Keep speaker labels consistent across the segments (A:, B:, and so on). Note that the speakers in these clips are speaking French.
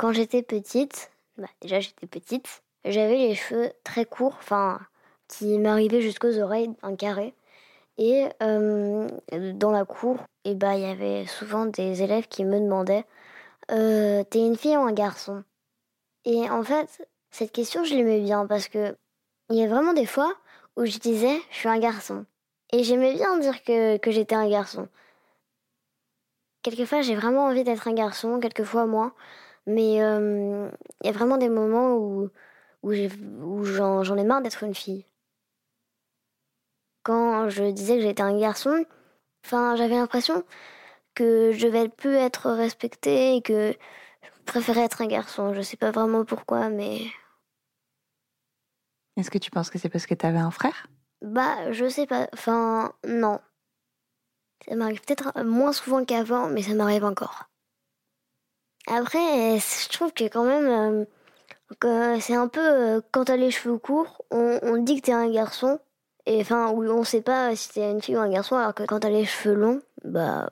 A: quand j'étais petite, bah, déjà j'étais petite, j'avais les cheveux très courts, enfin, qui m'arrivaient jusqu'aux oreilles, un carré. Et euh, dans la cour, et bah, il y avait souvent des élèves qui me demandaient euh, T'es une fille ou un garçon? Et en fait, cette question, je l'aimais bien parce que il y a vraiment des fois où je disais Je suis un garçon. Et j'aimais bien dire que, que j'étais un garçon. Quelquefois, j'ai vraiment envie d'être un garçon, quelquefois moins. Mais euh, il y a vraiment des moments où, où, j'en ai marre d'être une fille. Quand je disais que j'étais un garçon, enfin, j'avais l'impression que je devais plus être respectée et que je préférais être un garçon. Je sais pas vraiment pourquoi, mais.
B: Est-ce que tu penses que c'est parce que tu avais un frère?
A: Bah, je sais pas. Enfin, non. Ça m'arrive peut-être moins souvent qu'avant, mais ça m'arrive encore. Après, je trouve que quand même, euh, c'est un peu euh, quand t'as les cheveux courts, on, on dit que t'es un garçon, et enfin, on sait pas si t'es une fille ou un garçon, alors que quand t'as les cheveux longs, bah,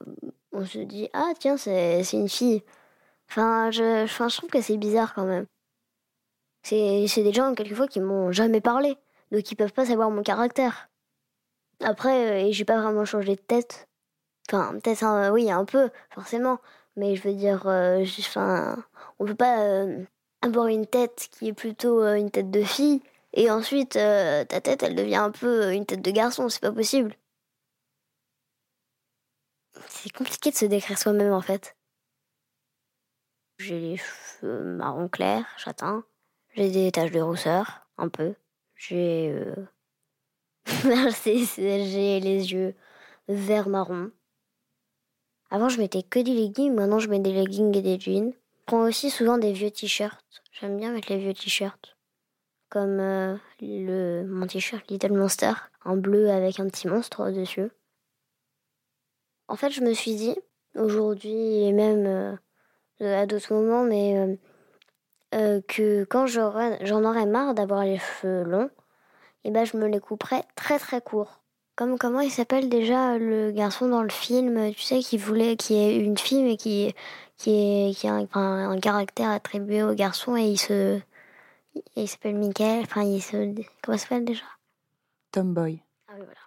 A: on se dit ah tiens c'est une fille. Enfin, je, je trouve que c'est bizarre quand même. C'est des gens quelquefois qui m'ont jamais parlé, donc ils peuvent pas savoir mon caractère. Après, euh, j'ai pas vraiment changé de tête. Enfin, peut-être oui un peu forcément, mais je veux dire, euh, enfin, on peut pas euh, avoir une tête qui est plutôt euh, une tête de fille et ensuite ta tête elle devient un peu une tête de garçon, c'est pas possible. C'est compliqué de se décrire soi-même en fait. J'ai les cheveux marron clair, châtain. J'ai des taches de rousseur, un peu. J'ai. j'ai les yeux vert marron. Avant, je mettais que des leggings, maintenant, je mets des leggings et des jeans. Je prends aussi souvent des vieux t-shirts. J'aime bien mettre les vieux t-shirts. Comme euh, le, mon t-shirt Little Monster, en bleu avec un petit monstre dessus. En fait, je me suis dit, aujourd'hui et même euh, à d'autres moments, mais euh, que quand j'en aurais marre d'avoir les cheveux longs, eh ben je me les couperais très très courts. Comme comment il s'appelle déjà le garçon dans le film, tu sais, qui voulait, qui est une fille mais qui qui est qui a un, un caractère attribué au garçon et il se, il s'appelle Michael, enfin il se, comment il s'appelle déjà?
B: Tomboy.
A: Ah oui voilà.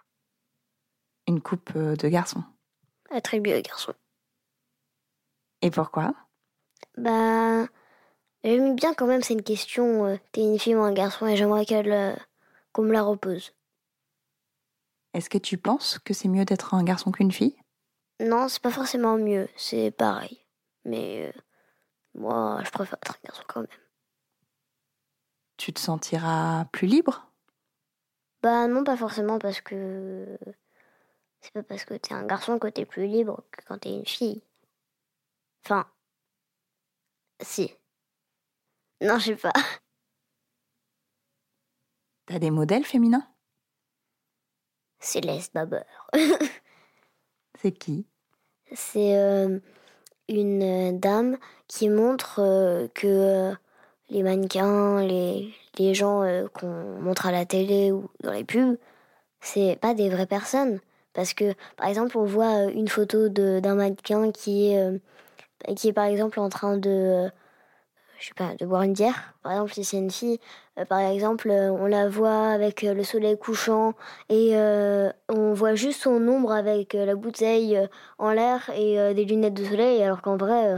B: Une coupe euh, de garçon.
A: Attribué au garçon.
B: Et pourquoi?
A: Bah, j'aime bien quand même, c'est une question. Euh, T'es une fille ou un garçon et j'aimerais qu'elle euh, qu'on me la repose.
B: Est-ce que tu penses que c'est mieux d'être un garçon qu'une fille?
A: Non, c'est pas forcément mieux, c'est pareil. Mais euh, moi, je préfère être un garçon quand même.
B: Tu te sentiras plus libre?
A: Bah non, pas forcément parce que c'est pas parce que t'es un garçon que t'es plus libre que quand t'es une fille. Enfin, si. Non, je sais pas.
B: T'as des modèles féminins?
A: Céleste Babeur.
B: c'est qui?
A: C'est euh, une dame qui montre euh, que euh, les mannequins, les, les gens qu'on montre à la télé ou dans les pubs, c'est pas des vraies personnes. Parce que, par exemple, on voit une photo d'un mannequin qui est, qui est, par exemple, en train de je sais pas, de boire une bière. Par exemple, si c'est une fille, euh, par exemple, euh, on la voit avec euh, le soleil couchant et on voit juste son ombre avec la bouteille en l'air et des lunettes de soleil, alors qu'en vrai,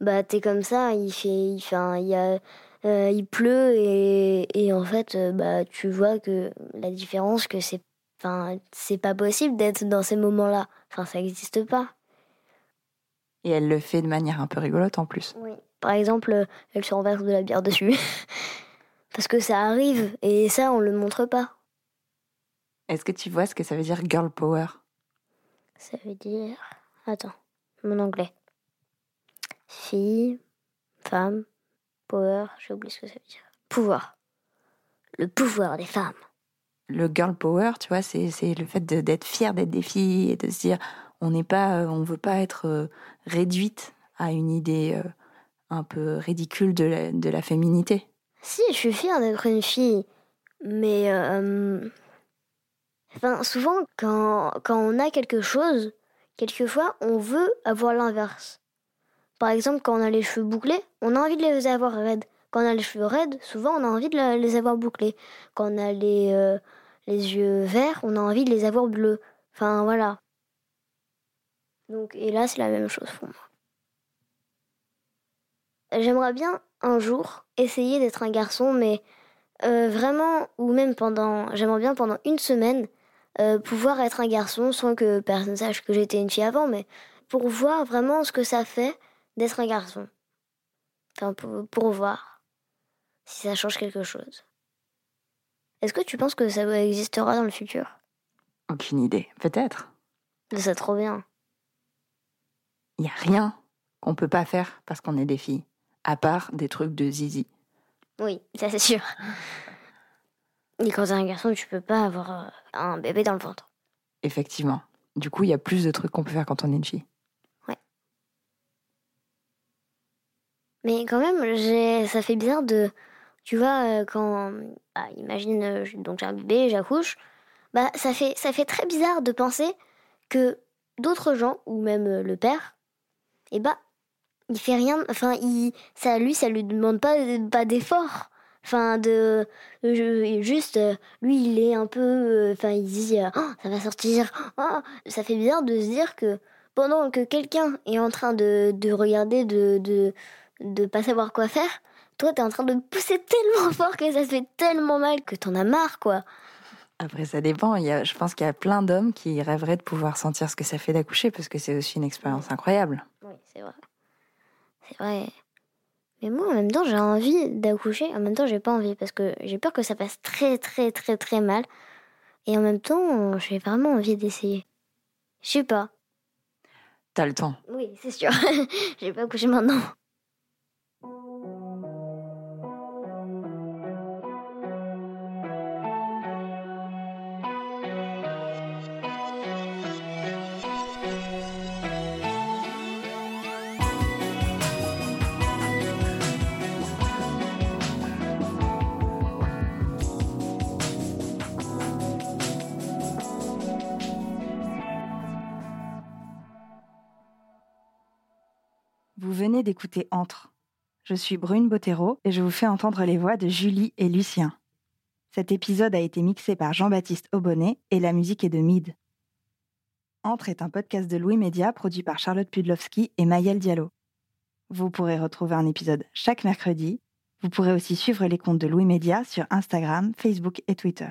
A: bah t'es comme ça, il fait, il fait, il pleut et, et en fait, bah tu vois que la différence, que c'est, enfin, c'est pas possible d'être dans ces moments-là. Enfin, ça n'existe pas.
B: Et elle le fait de manière un peu rigolote en plus.
A: Oui. Par exemple, elle se renverse de la bière dessus. Parce que ça arrive, et ça, on le montre pas.
B: Est-ce que tu vois ce que ça veut dire girl power?
A: Ça veut dire. Attends, mon anglais. Fille, femme, power, j'ai oublié ce que ça veut dire. Pouvoir. Le pouvoir des femmes.
B: Le girl power, tu vois, c'est le fait d'être fière d'être des filles et de se dire on n'est pas, euh, on veut pas être euh, réduite à une idée euh, un peu ridicule de la, de la féminité.
A: Si, je suis fière d'être une fille, mais enfin, souvent quand, quand on a quelque chose, quelquefois on veut avoir l'inverse. Par exemple, quand on a les cheveux bouclés, on a envie de les avoir raides. Quand on a les cheveux raides, souvent on a envie de les avoir bouclés. Quand on a les, les yeux verts, on a envie de les avoir bleus. Enfin voilà. Donc, et là, c'est la même chose pour moi. J'aimerais bien un jour essayer d'être un garçon, mais euh, vraiment, ou même pendant, j'aimerais bien pendant une semaine euh, pouvoir être un garçon sans que personne sache que j'étais une fille avant, mais pour voir vraiment ce que ça fait d'être un garçon. Enfin, pour, voir si ça change quelque chose. Est-ce que tu penses que ça existera dans le futur?
B: Aucune idée, peut-être.
A: C'est trop bien.
B: Il n'y a rien qu'on peut pas faire parce qu'on est des filles, à part des trucs de zizi.
A: Oui, ça c'est sûr. Et quand t'es un garçon, tu peux pas avoir euh, un bébé dans le ventre.
B: Effectivement. Du coup, il y a plus de trucs qu'on peut faire quand on est une fille.
A: Ouais. Mais quand même, ça fait bizarre de. Tu vois, euh, quand. Bah, imagine, euh, donc j'ai un bébé, j'accouche. Bah, ça fait, ça fait très bizarre de penser que d'autres gens, ou même le père, et eh bah, il fait rien. Enfin, il, ça, lui, ça lui demande pas, pas d'effort. Enfin, de, juste, lui, il est un peu, euh, enfin, il dit, oh, ça va sortir. Oh, ça fait bizarre de se dire que pendant que quelqu'un est en train de, de regarder, de, de, de pas savoir quoi faire, toi, t'es en train de pousser tellement fort que ça se fait tellement mal que t'en as marre, quoi.
B: Après, ça dépend. Il y a, je pense qu'il y a plein d'hommes qui rêveraient de pouvoir sentir ce que ça fait d'accoucher parce que c'est aussi une expérience incroyable.
A: Oui, c'est vrai. C'est vrai. Mais moi, en même temps, j'ai envie d'accoucher. En même temps, j'ai pas envie parce que j'ai peur que ça passe très, très, très, très mal. Et en même temps, j'ai vraiment envie d'essayer. Je sais pas.
B: T'as le temps.
A: Oui, c'est sûr. j'ai pas accouché maintenant.
B: Vous venez d'écouter Entre. Je suis Brune Bottero et je vous fais entendre les voix de Julie et Lucien. Cet épisode a été mixé par Jean-Baptiste Aubonnet et la musique est de Mid. Entre est un podcast de Louis Média produit par Charlotte Pudlowski et Mayel Diallo. Vous pourrez retrouver un épisode chaque mercredi. Vous pourrez aussi suivre les comptes de Louis Média sur Instagram, Facebook et Twitter.